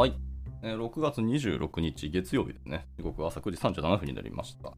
はい。えー6月26日月曜日ですね。時刻は朝9時37分になりました。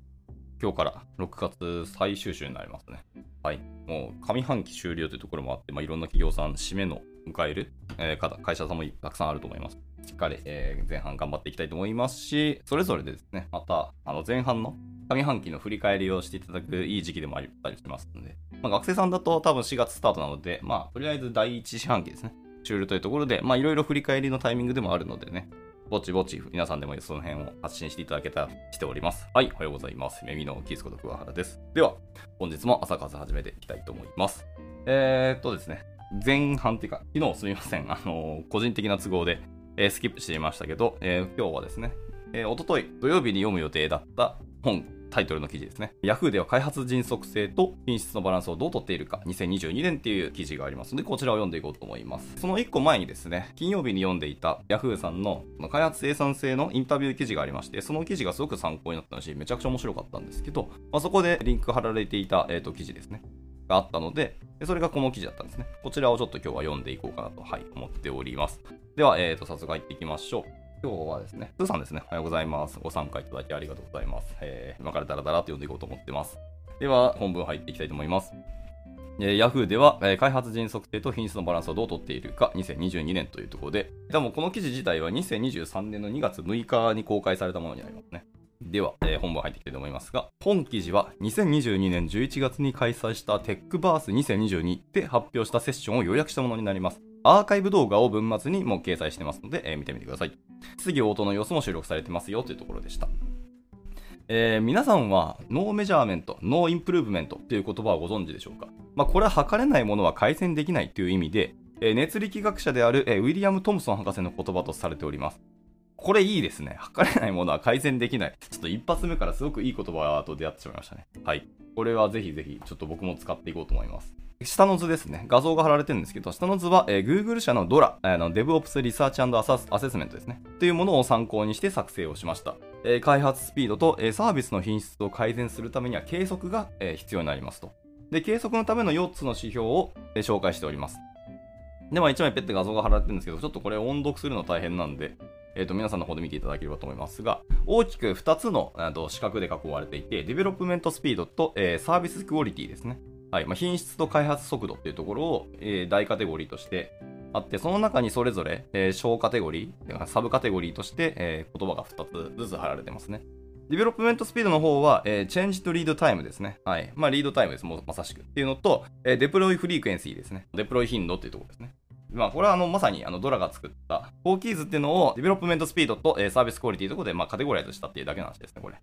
今日から6月最終週になりますね。はい。もう上半期終了というところもあって、まあ、いろんな企業さん、締めの迎える、えー方、会社さんもたくさんあると思います。しっかり、えー前半頑張っていきたいと思いますし、それぞれでですね、またあの前半の上半期の振り返りをしていただくいい時期でもあったりしますので、まあ、学生さんだと多分4月スタートなので、まあ、とりあえず第1四半期ですね。終了というところで、まあ、いろいろ振り返りのタイミングでもあるのでね、ぼちぼち皆さんでもその辺を発信していただけたらしております。はい、おはようございます。耳のキースこと桑原です。では、本日も朝活始めていきたいと思います。えー、っとですね、前半っていうか、昨日すみません、あのー個人的な都合で、えースキップしていましたけど、えー今日はですね、えー、おととい土曜日に読む予定だった本、タイトルの記事ですね。Yahoo では開発迅速性と品質のバランスをどうとっているか、2022年っていう記事がありますので、こちらを読んでいこうと思います。その1個前にですね、金曜日に読んでいた Yahoo さんのの開発生産性のインタビュー記事がありまして、その記事がすごく参考になったし、めちゃくちゃ面白かったんですけど、まあ、そこでリンク貼られていた、えー、と記事ですね。があったので、でそれがこの記事だったんですね。こちらをちょっと今日は読んでいこうかなと、はい、思っております。では、えー、と早速入っていきましょう。今日はですね、スーさんですね、おはようございます。ご参加いただきありがとうございます。えー今からダラダラと読んでいこうと思ってます。では、本文入っていきたいと思います。えー Yahoo では、えー開発迅速性と品質のバランスをどうとっているか2022年というところで、でもこの記事自体は2023年の2月6日に公開されたものになりますね。では、えー本文入っていきたいと思いますが、本記事は2022年11月に開催した Tech-Verse 2022で発表したセッションを要約したものになります。アーカイブ動画を文末にも掲載してますので、えー見てみてください。質疑応答の様子も収録されてますよというところでした。えー皆さんは No Measurement、No Improvement という言葉をご存知でしょうか、まあ、これは測れないものは改善できないという意味で、えー熱力学者である、えーウィリアム・トムソン博士の言葉とされております。これいいですね。測れないものは改善できない。ちょっと一発目からすごくいい言葉と出会ってしまいましたね。はい。これはぜひぜひ、ちょっと僕も使っていこうと思います。下の図ですね。画像が貼られてるんですけど、下の図は、えー Google 社の DORA、あの DevOps Research アサアセスメントですね。というものを参考にして作成をしました。えー開発スピードと、えーサービスの品質を改善するためには計測が、えー必要になりますと。で、計測のための4つの指標を、え紹介しております。で、まあ、1枚ペッて画像が貼られてるんですけど、ちょっとこれ音読するの大変なんで、えー、と皆さんの方で見ていただければと思いますが、大きく2つのあと四角で囲われていて、 Development Speed と、えー Service Quality ですね。はいまあ、品質と開発速度っていうところを、えー大カテゴリーとしてあって、その中にそれぞれ、えー小カテゴリー、サブカテゴリーとして、えー言葉が2つずつ貼られてますね。 Development Speed の方は、えー、チェンジとリードタイムですね。はい。まあ、リードタイムです。もうまさしく。っていうのと、えー Deploy Frequency ですね。デプロイ頻度っていうところですね。まあ、これはあのまさにあの DORA が作った4 Keys っていうのを Development Speed と、えー Service Quality というところで、まあ、カテゴライズしたっていうだけの話ですね、これ。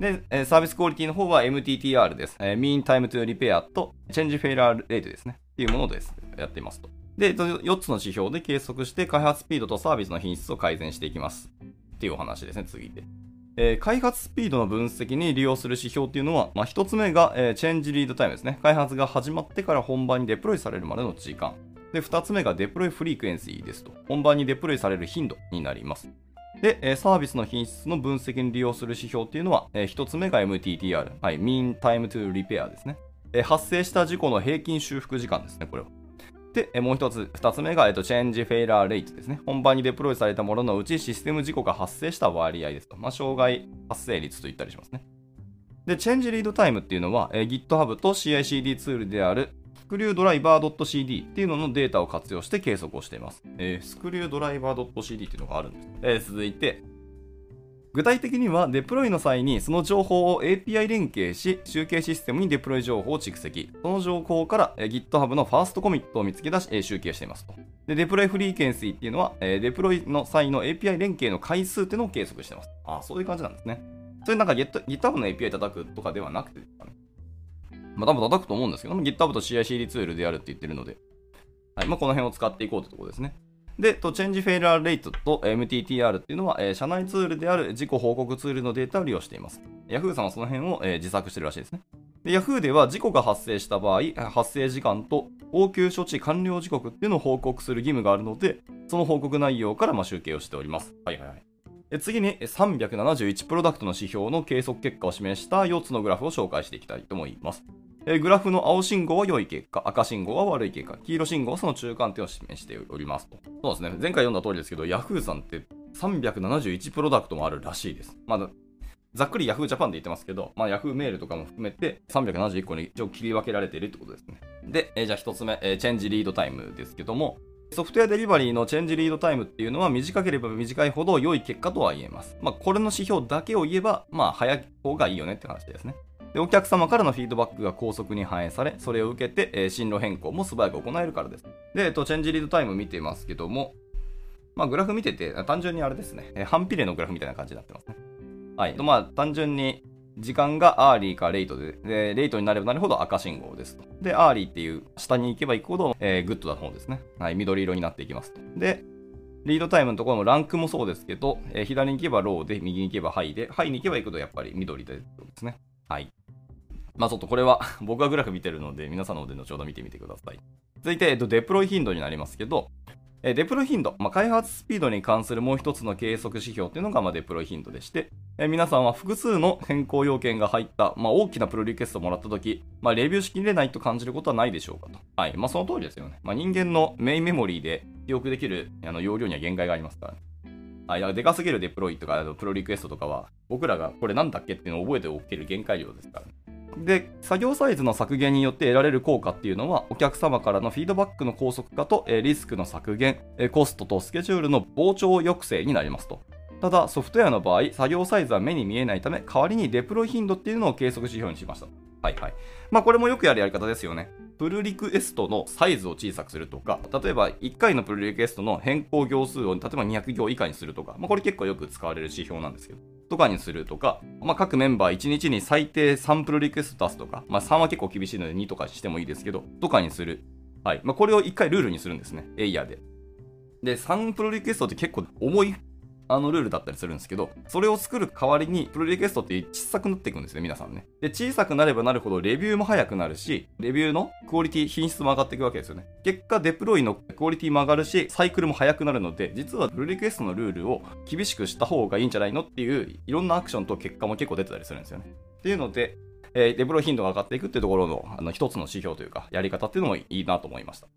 で、えー Service Quality の方は MTTR です。えー Mean Time to Repair と Change Failure Rate ですね。っていうものです。やっていますと。で、4つの指標で計測して開発スピードとサービスの品質を改善していきます。っていうお話ですね、次で。えー開発スピードの分析に利用する指標っていうのは、まあ、1つ目が、えー Change Lead Time ですね。開発が始まってから本番にデプロイされるまでの時間。で、2つ目が Deploy Frequency ですと。本番にデプロイされる頻度になります。で、サービスの品質の分析に利用する指標っていうのは、1つ目が MTTR。はい、Mean Time to Repair ですね。発生した事故の平均修復時間ですね、これは。で、もう一つ、二つ目が、えっと、 Change Failure Rate ですね。本番にデプロイされたもののうちシステム事故が発生した割合ですと。まあ、障害発生率と言ったりしますね。で、 Change Lead Time っていうのは、え GitHub と CICD ツールであるスクリュードライバー .cd っていうののデータを活用して計測をしています。えースクリュードライバー .cd っていうのがあるんです。えー続いて、具体的にはデプロイの際にその情報を API 連携し集計システムにデプロイ情報を蓄積。その情報から GitHub の First Commit を見つけ出し集計していますと。で Deploy Frequency っていうのはデプロイの際の API 連携の回数っていうのを計測しています。あそういう感じなんですね。それなんか Git- GitHub の API 叩くとかではなくてですかね。まあ多分叩くと思うんですけど GitHub と CICD ツールでやるって言ってるのではいまあ、この辺を使っていこうというところですねで、と、チェンジフェイラーレイトと MTTR っていうのは、えー社内ツールである自己報告ツールのデータを利用しています。Yahoo さんはその辺を、えー自作してるらしいですね。で、Yahoo では事故が発生した場合、発生時間と応急処置完了時刻っていうのを報告する義務があるので、その報告内容からま集計をしております。はいはいはい。え次に371プロダクトの指標の計測結果を示した4つのグラフを紹介していきたいと思います。えグラフの青信号は良い結果、赤信号は悪い結果、黄色信号はその中間点を示しておりますと。そうですね、前回読んだ通りですけど、Yahoo さんって371プロダクトもあるらしいです。まだざっくり Yahoo Japan で言ってますけど、まあ、Yahoo メールとかも含めて371個に一応切り分けられているってことですね。で、えーじゃあ一つ目、えーチェンジリードタイムですけども、ソフトウェアデリバリーのチェンジリードタイムっていうのは短ければ短いほど良い結果とは言えます。まあ、これの指標だけを言えば、まあ、早い方がいいよねって話ですね。で、お客様からのフィードバックが高速に反映され、それを受けて、えー進路変更も素早く行えるからです。で、えっと、 Change Lead Time 見てますけども、まあ、グラフ見てて、単純にあれですね、えー反比例のグラフみたいな感じになってますね。はい。とまあ、単純に時間が Early か Late で、で、 Late になればなるほど赤信号ですと。で、 Early っていう下に行けば行くほど、えーグッドな方ですね。はい。緑色になっていきますと。で、リードタイムのところのランクもそうですけど、えー左に行けばローで、右に行けばハイで、ハイに行けば行くとやっぱり緑でですね。はい。まあちょっとこれは 僕がグラフ見てるので、皆さんの方で後ほど見てみてください。続いて、えっと、デプロイ頻度になりますけど、えデプロイ頻度、まあ、開発スピードに関するもう一つの計測指標っていうのが、まあ、デプロイ頻度でして、え皆さんは複数の変更要件が入った、まあ、大きなプロリクエストをもらったとき、まあ、レビューしきれないと感じることはないでしょうかと。はい。まあ、その通りですよね。まあ、人間のメインメモリーで記憶できるあの容量には限界がありますから、ね。はい。だからでかすぎるデプロイとか、プロリクエストとかは、僕らがこれなんだっけっていうのを覚えておける限界量ですからね。で、作業サイズの削減によって得られる効果っていうのは、お客様からのフィードバックの高速化と、えリスクの削減、えコストとスケジュールの膨張抑制になりますと。ただ、ソフトウェアの場合、作業サイズは目に見えないため、代わりにデプロイ頻度っていうのを計測指標にしました。はいはい。まあ、これもよくやるやり方ですよね。プルリクエストのサイズを小さくするとか、例えば1回のプルリクエストの変更行数を例えば200行以下にするとか、まあ、これ結構よく使われる指標なんですけど、とかにするとか、まあ、各メンバー1日に最低3プルリクエスト出すとか、まあ、3は結構厳しいので2とかしてもいいですけど、とかにする。はい。まあ、これを1回ルールにするんですね。エイヤーで。で、3プルリクエストって結構重いあのルールだったりするんですけど、それを作る代わりに、プロリクエストって小さくなっていくんですね、皆さんね。で、小さくなればなるほど、レビューも早くなるし、レビューのクオリティ、品質も上がっていくわけですよね。結果、デプロイのクオリティも上がるし、サイクルも早くなるので、実はプロリクエストのルールを厳しくした方がいいんじゃないのっていう、いろんなアクションと結果も結構出てたりするんですよね。っていうので、えーデプロイ頻度が上がっていくっていうところの、あの、一つの指標というか、やり方っていうのもいいなと思いました。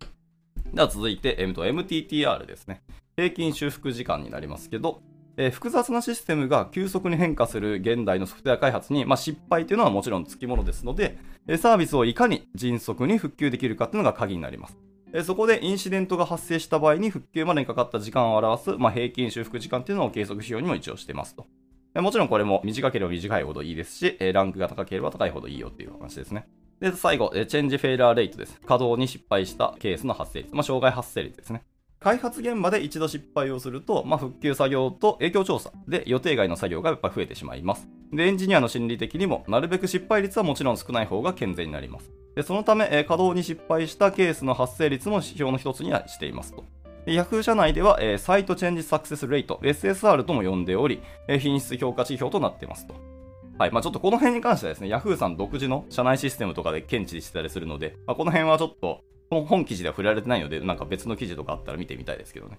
では続いて、えーと MTTR ですね。平均修復時間になりますけど、えー複雑なシステムが急速に変化する現代のソフトウェア開発に、まあ、失敗というのはもちろんつきものですので、えーサービスをいかに迅速に復旧できるかというのが鍵になります。えーそこでインシデントが発生した場合に復旧までにかかった時間を表す、まあ、平均修復時間というのを計測指標にも一応してますと。もちろんこれも短ければ短いほどいいですし、ランクが高ければ高いほどいいよっていう話ですね。で、最後、チェンジフェイラーレイトです。稼働に失敗したケースの発生率。まあ、障害発生率ですね。開発現場で一度失敗をすると、まあ、復旧作業と影響調査で予定外の作業がやっぱ増えてしまいます。で、エンジニアの心理的にも、なるべく失敗率はもちろん少ない方が健全になります。で、そのため、え稼働に失敗したケースの発生率も指標の一つにはしていますと。Yahoo 社内では、えーサイトチェンジサクセスレート、SSR とも呼んでおり、えー品質評価指標となっていますと。はい。まあちょっとこの辺に関してはですね、Yahoo さん独自の社内システムとかで検知してたりするので、まあ、この辺はちょっと、本記事では触れられてないので、なんか別の記事とかあったら見てみたいですけどね。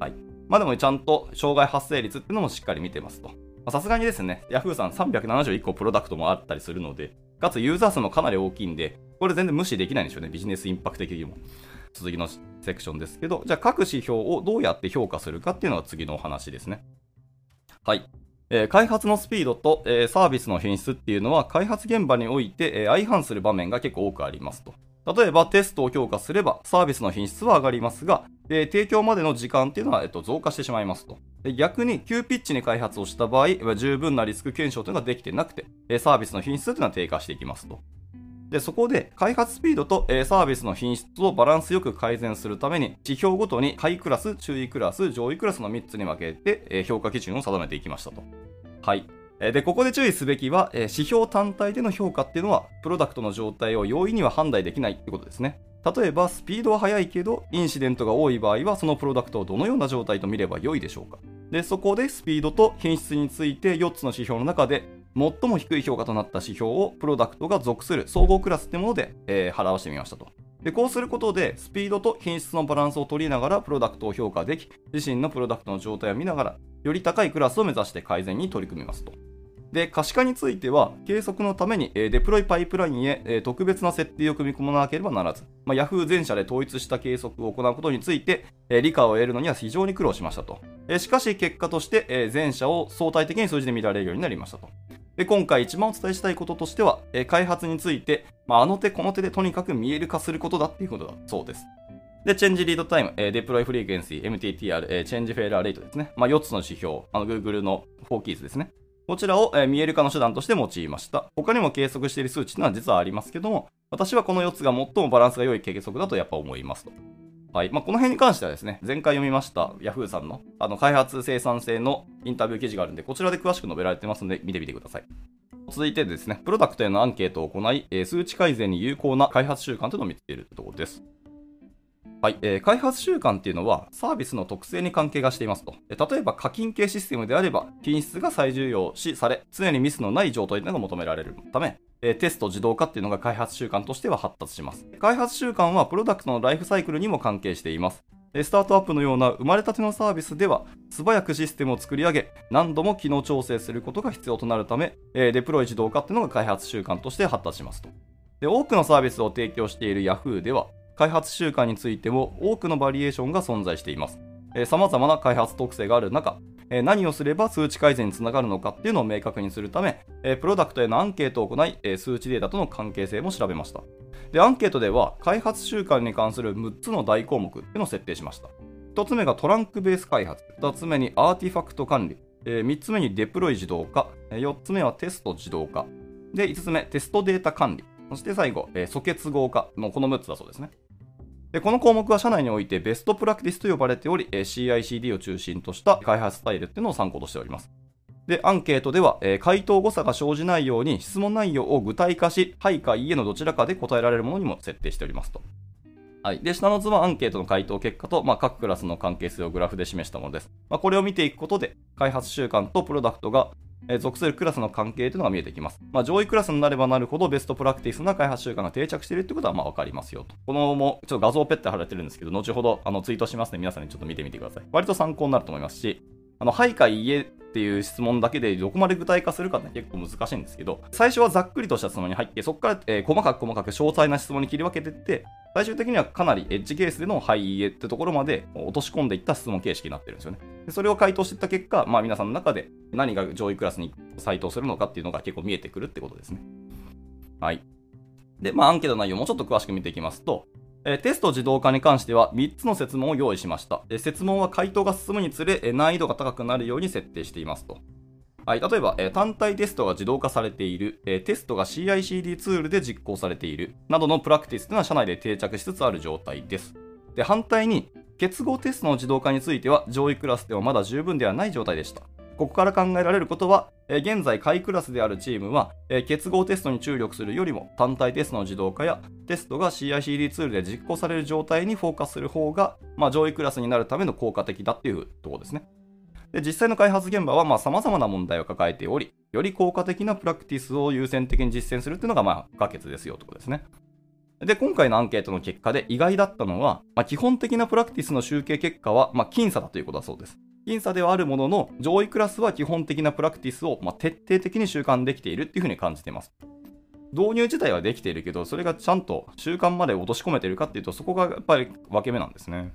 はい。まあでもちゃんと障害発生率っていうのもしっかり見てますと。さすがにですね、Yahoo さん371個プロダクトもあったりするので、かつユーザー数もかなり大きいんで、これ全然無視できないんでしょうね、ビジネスインパクト的にも。続きのセクションですけど、じゃあ各指標をどうやって評価するかっていうのが次のお話ですね。はい。えー開発のスピードと、えーサービスの品質っていうのは開発現場において、えー相反する場面が結構多くありますと。例えばテストを強化すればサービスの品質は上がりますが、えー提供までの時間っていうのは、えっと、増加してしまいますと。逆に急ピッチに開発をした場合、十分なリスク検証というのができてなくて、サービスの品質というのは低下していきますと。で、そこで開発スピードと、サービスの品質をバランスよく改善するために、指標ごとにハイクラス、中位クラス、上位クラスの3つに分けて、評価基準を定めていきましたと。はい。で、ここで注意すべきは、指標単体での評価っていうのは、プロダクトの状態を容易には判断できないってことですね。例えば、スピードは速いけど、インシデントが多い場合は、そのプロダクトをどのような状態と見れば良いでしょうか。で、そこでスピードと品質について4つの指標の中で、最も低い評価となった指標をプロダクトが属する総合クラスってもので、えー表してみましたと。で、こうすることで、スピードと品質のバランスを取りながら、プロダクトを評価でき、自身のプロダクトの状態を見ながら、より高いクラスを目指して改善に取り組みますと。で、可視化については、計測のために、デプロイパイプラインへ、特別な設定を組み込まなければならず、まあ、Yahoo 全社で統一した計測を行うことについて、理解を得るのには非常に苦労しましたと。しかし、結果として、全社を相対的に数字で見られるようになりましたと。で今回一番お伝えしたいこととしては、えー開発について、まあ、あの手この手でとにかく見える化することだっていうことだそうです。で、 Change Lead Time、えー、 Deploy Frequency、MTTR、えー、 Change Failure Rate ですね。まあ、4つの指標、あの Google の4 Keys ですね。こちらを、え見える化の手段として用いました。他にも計測している数値というのは実はありますけども、私はこの4つが最もバランスが良い計測だとやっぱ思いますと。はい。まあ、この辺に関してはですね、前回読みました Yahoo さんのあの開発生産性のインタビュー記事があるんで、こちらで詳しく述べられてますので、見てみてください。続いてですね、プロダクトへのアンケートを行い、数値改善に有効な開発習慣というのを見つけるところです。はい、えー開発習慣っていうのはサービスの特性に関係がしていますと。例えば課金系システムであれば品質が最重要視され、常にミスのない状態というのが求められるため、えテスト自動化っていうのが開発習慣としては発達します。開発習慣はプロダクトのライフサイクルにも関係しています。スタートアップのような生まれたてのサービスでは素早くシステムを作り上げ何度も機能調整することが必要となるため、デプロイ自動化っていうのが開発習慣として発達しますと。で多くのサービスを提供している Yahoo では開発習慣についても多くのバリエーションが存在しています。さまざまな開発特性がある中、何をすれば数値改善につながるのかっていうのを明確にするため、プロダクトへのアンケートを行い、数値データとの関係性も調べました。で、アンケートでは開発習慣に関する6つの大項目っていうのを設定しました。1つ目がトランクベース開発、2つ目にアーティファクト管理、え3つ目にデプロイ自動化、4つ目はテスト自動化、で、5つ目、テストデータ管理、そして最後、えー素結合化、もうこの6つだそうですね。でこの項目は社内においてベストプラクティスと呼ばれており、え CICD を中心とした開発スタイルっていうのを参考としております。で、アンケートでは、え回答誤差が生じないように質問内容を具体化し、はいかいいえのどちらかで答えられるものにも設定しておりますと。はい。で、下の図はアンケートの回答結果と、まあ、各クラスの関係性をグラフで示したものです。まあ、これを見ていくことで、開発習慣とプロダクトが、え属するクラスの関係というのが見えてきます。まあ、上位クラスになればなるほどベストプラクティスな開発習慣が定着しているということはまあ分かりますよと。このもちょっと画像をペッて貼られてるんですけど、後ほどあのツイートしますので皆さんにちょっと見てみてください。割と参考になると思いますし、あの、はいかいいえっていう質問だけでどこまで具体化するかって結構難しいんですけど、最初はざっくりとした質問に入って、そこから、えー細かく細かく詳細な質問に切り分けていって、最終的にはかなりエッジケースでのはいいいえってところまで落とし込んでいった質問形式になってるんですよね。それを回答していった結果、まあ皆さんの中で何が上位クラスに該当するのかっていうのが結構見えてくるってことですね。はい。で、まあアンケート内容もちょっと詳しく見ていきますと、えテスト自動化に関しては3つの設問を用意しました。え設問は回答が進むにつれ、え難易度が高くなるように設定していますと。はい、例えば、え単体テストが自動化されている、えテストが CICD ツールで実行されている、などのプラクティスというのは社内で定着しつつある状態です。で、反対に、結合テストの自動化については上位クラスではまだ十分ではない状態でした。ここから考えられることは、現在下位クラスであるチームは、結合テストに注力するよりも単体テストの自動化やテストが CICD ツールで実行される状態にフォーカスする方が、まあ、上位クラスになるための効果的だっていうところですね。で実際の開発現場はさまざ、まな問題を抱えており、より効果的なプラクティスを優先的に実践するっていうのがまあ不可欠ですよということですね。で、今回のアンケートの結果で意外だったのは、まあ、基本的なプラクティスの集計結果は、まあ、僅差だということだそうです。僅差ではあるものの、上位クラスは基本的なプラクティスを、まあ、徹底的に習慣できているっていうふうに感じています。導入自体はできているけど、それがちゃんと習慣まで落とし込めているかっていうと、そこがやっぱり分け目なんですね。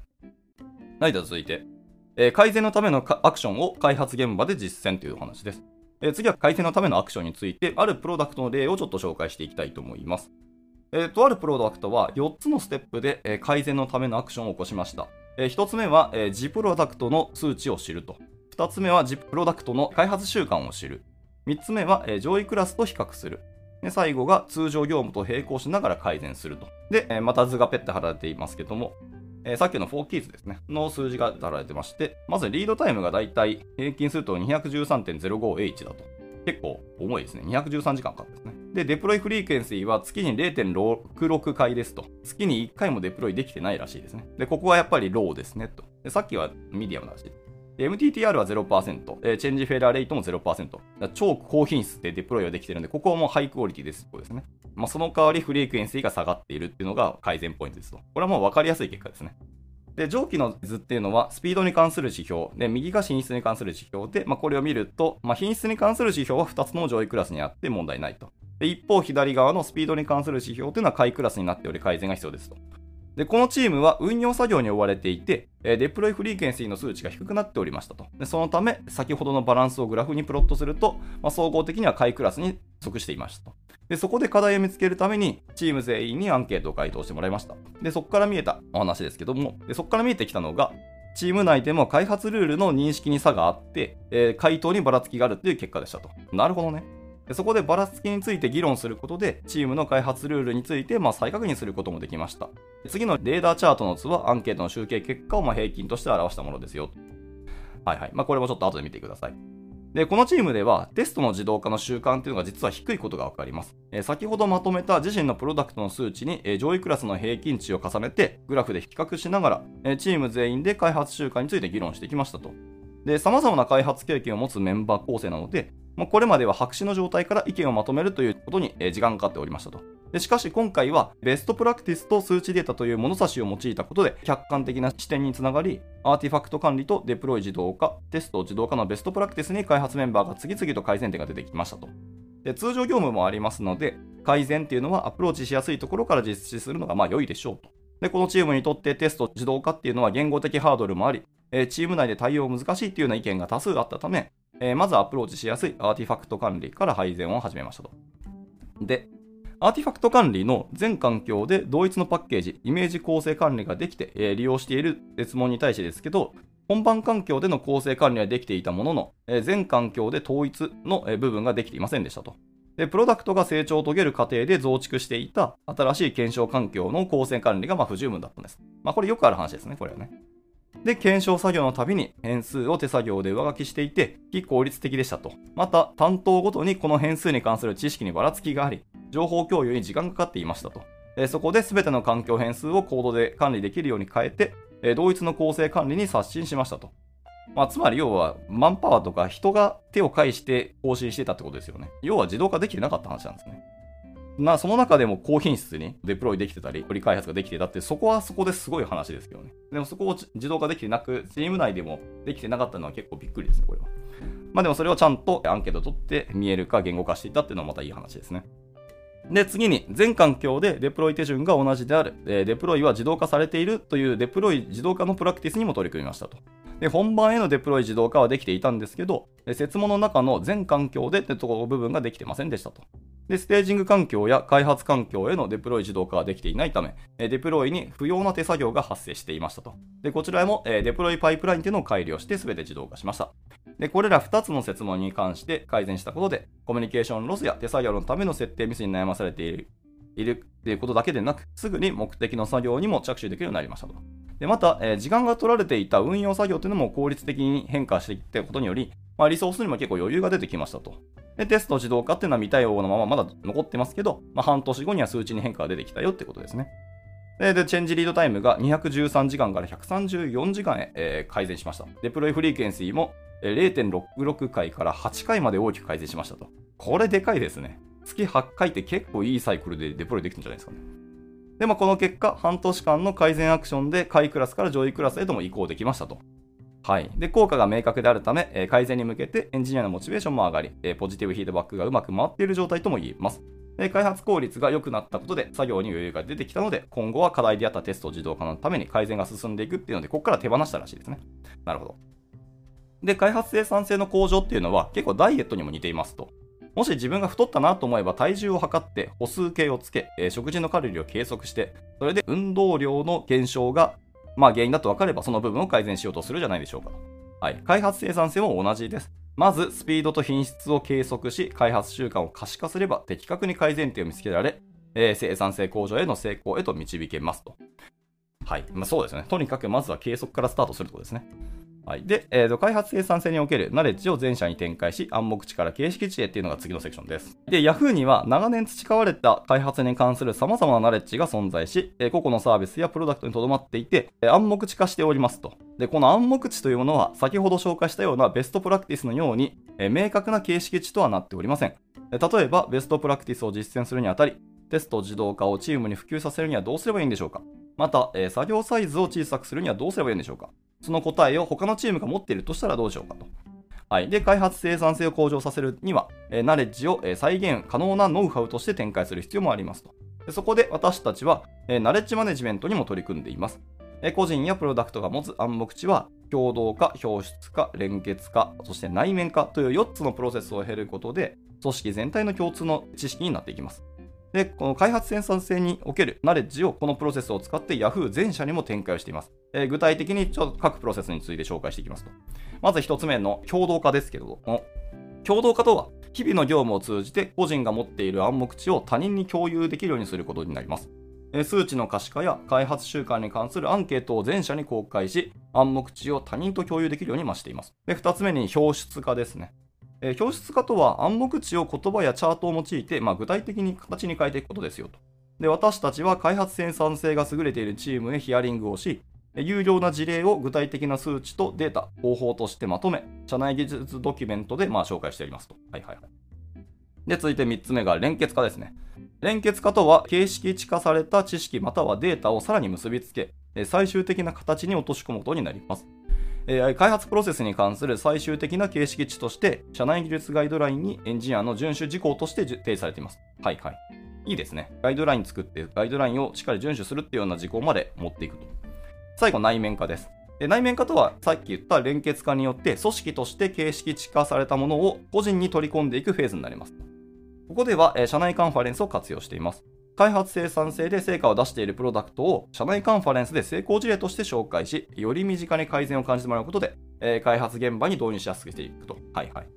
はい、では続いて、えー改善のためのアクションを開発現場で実践というお話です。えー次は改善のためのアクションについて、あるプロダクトの例をちょっと紹介していきたいと思います。えーとあるプロダクトは4つのステップで、えー改善のためのアクションを起こしました。え1つ目は、えー、G プロダクトの数値を知ると。2つ目は G プロダクトの開発習慣を知る。3つ目は、えー上位クラスと比較する。で最後が通常業務と並行しながら改善すると。で、えーまた図がペッて貼られていますけども、えーさっきの4キーズですね、の数字が貼られてまして、まずリードタイムがだいたい平均すると 213.05H だと。結構重いですね。213時間かかるんですね。で、 Deploy Frequency は月に0.66回ですと。月に1回もデプロイできてないらしいですね。で、ここはやっぱりローですねと。でさっきはミディアムらし。MTTR は0%、えーチェンジフェラーレイトも0%。超高品質でデプロイはできてるんで、ここはもうハイクオリティです。こうですね。まあ、その代わり Frequency が下がっているっていうのが改善ポイントですと。これはもう分かりやすい結果ですね。で、上記の図っていうのは、スピードに関する指標、で、右が品質に関する指標で、まあ、これを見ると、まあ、品質に関する指標は2つの上位クラスにあって問題ないと。で、一方、左側のスピードに関する指標というのは下位クラスになっており改善が必要ですと。で、このチームは運用作業に追われていて、デプロイフリーケンシーの数値が低くなっておりましたと。でそのため、先ほどのバランスをグラフにプロットすると、まあ、総合的には下位クラスに属していましたと。で、そこで課題を見つけるために、チーム全員にアンケートを回答してもらいました。で、そこから見えたお話ですけども、でそこから見えてきたのが、チーム内でも開発ルールの認識に差があって、えー、回答にばらつきがあるという結果でしたと。なるほどね。そこでばらつきについて議論することで、チームの開発ルールについてまあ再確認することもできました。次のレーダーチャートの図はアンケートの集計結果をまあ平均として表したものですよ。はいはい。まあ、これもちょっと後で見てください。で、このチームではテストの自動化の習慣っていうのが実は低いことがわかります。えー、先ほどまとめた自身のプロダクトの数値に、えー、上位クラスの平均値を重ねてグラフで比較しながら、えー、チーム全員で開発習慣について議論してきましたと。で、様々な開発経験を持つメンバー構成なので、まあ、これまでは白紙の状態から意見をまとめるということに、時間がかかっておりましたと。でしかし今回はベストプラクティスと数値データという物差しを用いたことで客観的な視点につながりアーティファクト管理とデプロイ自動化テスト自動化のベストプラクティスに開発メンバーが次々と改善点が出てきましたとで通常業務もありますので改善っていうのはアプローチしやすいところから実施するのがまあ良いでしょうとでこのチームにとってテスト自動化っていうのは言語的ハードルもあり、チーム内で対応難しいっていうような意見が多数あったため、えまずアプローチしやすいアーティファクト管理から改善を始めましたと。で、アーティファクト管理の全環境で同一のパッケージ、イメージ構成管理ができて、えー、利用している質問に対してですけど、本番環境での構成管理はできていたものの、えー、全環境で統一の、えー、部分ができていませんでしたと。で、プロダクトが成長を遂げる過程で増築していた新しい検証環境の構成管理がま不十分だったんです。まあこれよくある話ですね、これはね。で、検証作業のたびに変数を手作業で上書きしていて、非効率的でしたと。また、担当ごとにこの変数に関する知識にばらつきがあり、情報共有に時間がかかっていましたと。えそこで全ての環境変数をコードで管理できるように変えて、え同一の構成管理に刷新しましたと。まあ、つまり要は、マンパワーとか人が手を介して更新してたってことですよね。要は自動化できてなかった話なんですね。まあ、その中でも高品質にデプロイできてたり、取り開発ができてたって、そこはそこですごい話ですよね。でもそこを自動化できてなく、チーム内でもできてなかったのは結構びっくりですね、これは。まあでもそれをちゃんとアンケート取って見えるか言語化していたっていうのはまたいい話ですね。で、次に、全環境でデプロイ手順が同じである、えデプロイは自動化されているというデプロイ自動化のプラクティスにも取り組みましたと。で、本番へのデプロイ自動化はできていたんですけど、説問の中の全環境でってところ部分ができてませんでしたと。で、ステージング環境や開発環境へのデプロイ自動化ができていないため、デプロイに不要な手作業が発生していましたと。で、こちらもデプロイパイプラインというのを改良して全て自動化しました。で、これら2つの設問に関して改善したことで、コミュニケーションロスや手作業のための設定ミスに悩まされているいるっていうことだけでなく、すぐに目的の作業にも着手できるようになりましたと。で、また、えー、時間が取られていた運用作業というのも効率的に変化していったことにより、まあ、リソースにも結構余裕が出てきましたと。で、テスト自動化っていうのは未対応のまままだ残ってますけど、まあ、半年後には数値に変化が出てきたよってことですね。で、でチェンジリードタイムが213時間から134時間へ、えー、改善しました。デプロイフリーケンシーも0.66回から8回まで大きく改善しましたと。これでかいですね。月8回って結構いいサイクルでデプロイできるんじゃないですかね。で、まあ、この結果、半年間の改善アクションで下位クラスから上位クラスへとも移行できましたと。はい。で、効果が明確であるため、えー、改善に向けてエンジニアのモチベーションも上がり、えー、ポジティブフィードバックがうまく回っている状態とも言えます。で開発効率が良くなったことで作業に余裕が出てきたので、今後は課題であったテスト自動化のために改善が進んでいくっていうので、ここから手放したらしいですね。なるほど。で、開発生産性の向上っていうのは結構ダイエットにも似ていますと。もし自分が太ったなと思えば体重を測って歩数計をつけ、えー、食事のカロリーを計測して、それで運動量の減少が、まあ、原因だと分かればその部分を改善しようとするじゃないでしょうか。はい。開発生産性も同じです。まず、スピードと品質を計測し、開発習慣を可視化すれば的確に改善点を見つけられ、えー、生産性向上への成功へと導けますと。はい。まあ、そうですね。とにかくまずは計測からスタートするところですね。はい。で、えーと、開発生産性におけるナレッジを全社に展開し、暗黙値から形式値へっていうのが次のセクションです。で、Yahoo には長年培われた開発に関する様々なナレッジが存在し、え、個々のサービスやプロダクトにとどまっていて、え、暗黙値化しておりますと。で、この暗黙値というものは、先ほど紹介したようなベストプラクティスのように、え、明確な形式値とはなっておりません。例えば、ベストプラクティスを実践するにあたり、テスト自動化をチームに普及させるにはどうすればいいんでしょうかまた、えー作業サイズを小さくするにはどうすればいいんでしょうか？その答えを他のチームが持っているとしたらどうでしようかと。はい。で、開発生産性を向上させるには、えーナレッジを、えー再現可能なノウハウとして展開する必要もありますと。でそこで私たちは、えーナレッジマネジメントにも取り組んでいます。えー個人やプロダクトが持つ暗黙知は、共同化、表出化、連結化、そして内面化という4つのプロセスを経ることで、組織全体の共通の知識になっていきます。で、この開発生産性におけるナレッジをこのプロセスを使って Yahoo 全社にも展開をしています。えー具体的にちょっと各プロセスについて紹介していきますと。まず1つ目の共同化ですけれども、共同化とは、日々の業務を通じて個人が持っている暗黙知を他人に共有できるようにすることになります。数値の可視化や開発習慣に関するアンケートを全社に公開し、暗黙知を他人と共有できるように増しています。で、2つ目に表出化ですね。えー表出化とは暗黙知を言葉やチャートを用いて、まあ、具体的に形に変えていくことですよと。で、私たちは開発生産性が優れているチームへヒアリングをし、有料な事例を具体的な数値とデータ、方法としてまとめ、社内技術ドキュメントでまあ紹介しておりますと。はいはいはい。で、続いて3つ目が連結化ですね。連結化とは、形式値化された知識またはデータをさらに結びつけ、最終的な形に落とし込むことになります。えー開発プロセスに関する最終的な形式値として、社内技術ガイドラインにエンジニアの遵守事項として提示されています。はいはい。いいですね。ガイドライン作って、ガイドラインをしっかり遵守するっていうような事項まで持っていくと。最後、内面化です。で内面化とは、さっき言った連結化によって、組織として形式値化されたものを個人に取り込んでいくフェーズになります。ここでは、え社内カンファレンスを活用しています。開発生産性で成果を出しているプロダクトを社内カンファレンスで成功事例として紹介し、より身近に改善を感じてもらうことで、えー開発現場に導入しやすくしていくと。はいはい。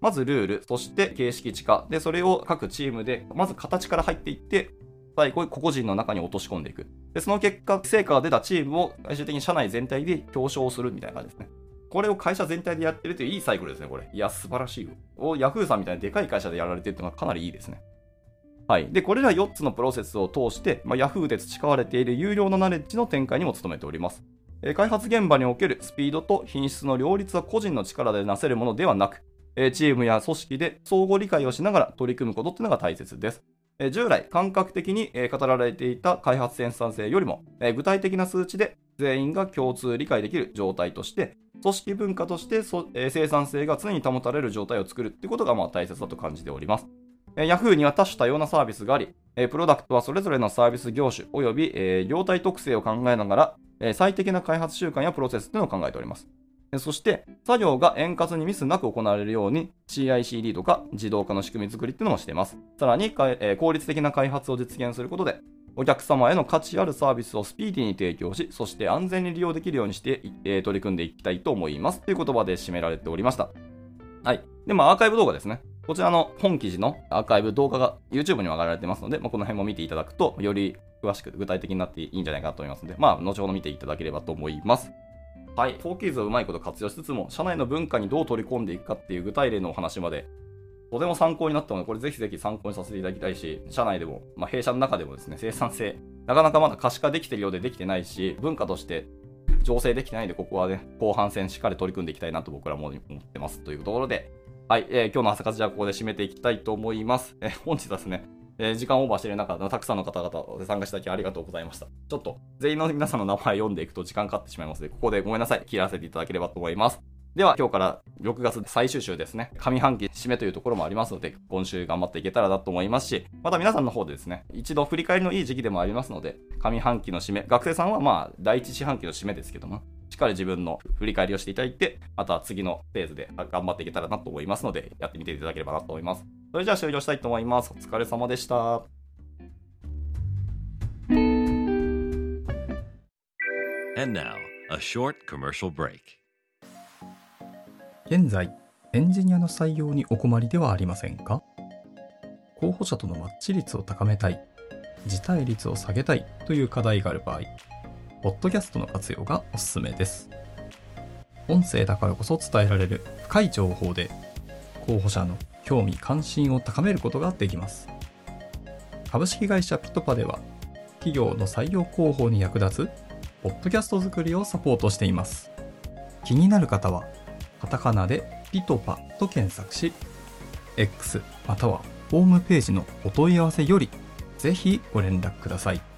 まずルール、そして形式値化。で、それを各チームで、まず形から入っていって、最後、個々人の中に落とし込んでいく。で、その結果、成果が出たチームを最終的に社内全体で表彰するみたいな感じですね。これを会社全体でやってるといういいサイクルですね、これ。いや、素晴らしいよ。お、ヤフーさんみたいなでかい会社でやられてるっていうのはかなりいいですね。はい。で、これら4つのプロセスを通して、まあ、Yahoo で培われている有料のナレッジの展開にも努めております。えー開発現場におけるスピードと品質の両立は個人の力でなせるものではなく、えーチームや組織で相互理解をしながら取り組むことっていうのが大切です。えー従来、感覚的にえ語られていた開発生産性よりも、え具体的な数値で全員が共通理解できる状態として、組織文化として、え生産性が常に保たれる状態を作るってことがまあ大切だと感じております。えー Yahoo には多種多様なサービスがあり、プロダクトはそれぞれのサービス業種及び、業態特性を考えながら、最適な開発習慣やプロセスというのを考えております。そして、作業が円滑にミスなく行われるように CICD とか自動化の仕組み作りっていうのもしています。さらに、効率的な開発を実現することで、お客様への価値あるサービスをスピーディーに提供し、そして安全に利用できるようにして、えー取り組んでいきたいと思います。という言葉で締められておりました。はい。で、まあ、アーカイブ動画ですね。こちらの本記事のアーカイブ動画が YouTube にも上がられてますので、まあ、この辺も見ていただくと、より詳しく具体的になっていいんじゃないかなと思いますので、まあ、後ほど見ていただければと思います。はい。4キーズをうまいこと活用しつつも、社内の文化にどう取り込んでいくかっていう具体例のお話まで、とても参考になったので、これぜひぜひ参考にさせていただきたいし、社内でも、まあ、弊社の中でもですね、生産性、なかなかまだ可視化できてるようでできてないし、文化として醸成できてないんで、ここはね、後半戦しっかり取り組んでいきたいなと僕らも思ってます。というところで、はい、えー今日の朝活じゃあここで締めていきたいと思います。えー本日はですね、えー時間オーバーしている中、たくさんの方々参加していただきありがとうございました。ちょっと、全員の皆さんの名前読んでいくと時間かかってしまいますので、ここでごめんなさい、切らせていただければと思います。では、今日から6月最終週ですね、上半期締めというところもありますので、今週頑張っていけたらなと思いますし、また皆さんの方でですね、一度振り返りのいい時期でもありますので、上半期の締め、学生さんはまあ、第一四半期の締めですけども、しっかり自分の振り返りをしていただいて、また次のフェーズで頑張っていけたらなと思いますので、やってみていただければなと思います。それじゃあ終了したいと思います。お疲れ様でした。And now, a short commercial break. 現在、エンジニアの採用にお困りではありませんか？候補者とのマッチ率を高めたい、辞退率を下げたいという課題がある場合、ポッドキャストの活用がおすすめです。音声だからこそ伝えられる深い情報で、候補者の興味関心を高めることができます。株式会社ピトパでは、企業の採用広報に役立つ、ポッドキャスト作りをサポートしています。気になる方は、カタカナでピトパと検索し、X またはホームページのお問い合わせより、ぜひご連絡ください。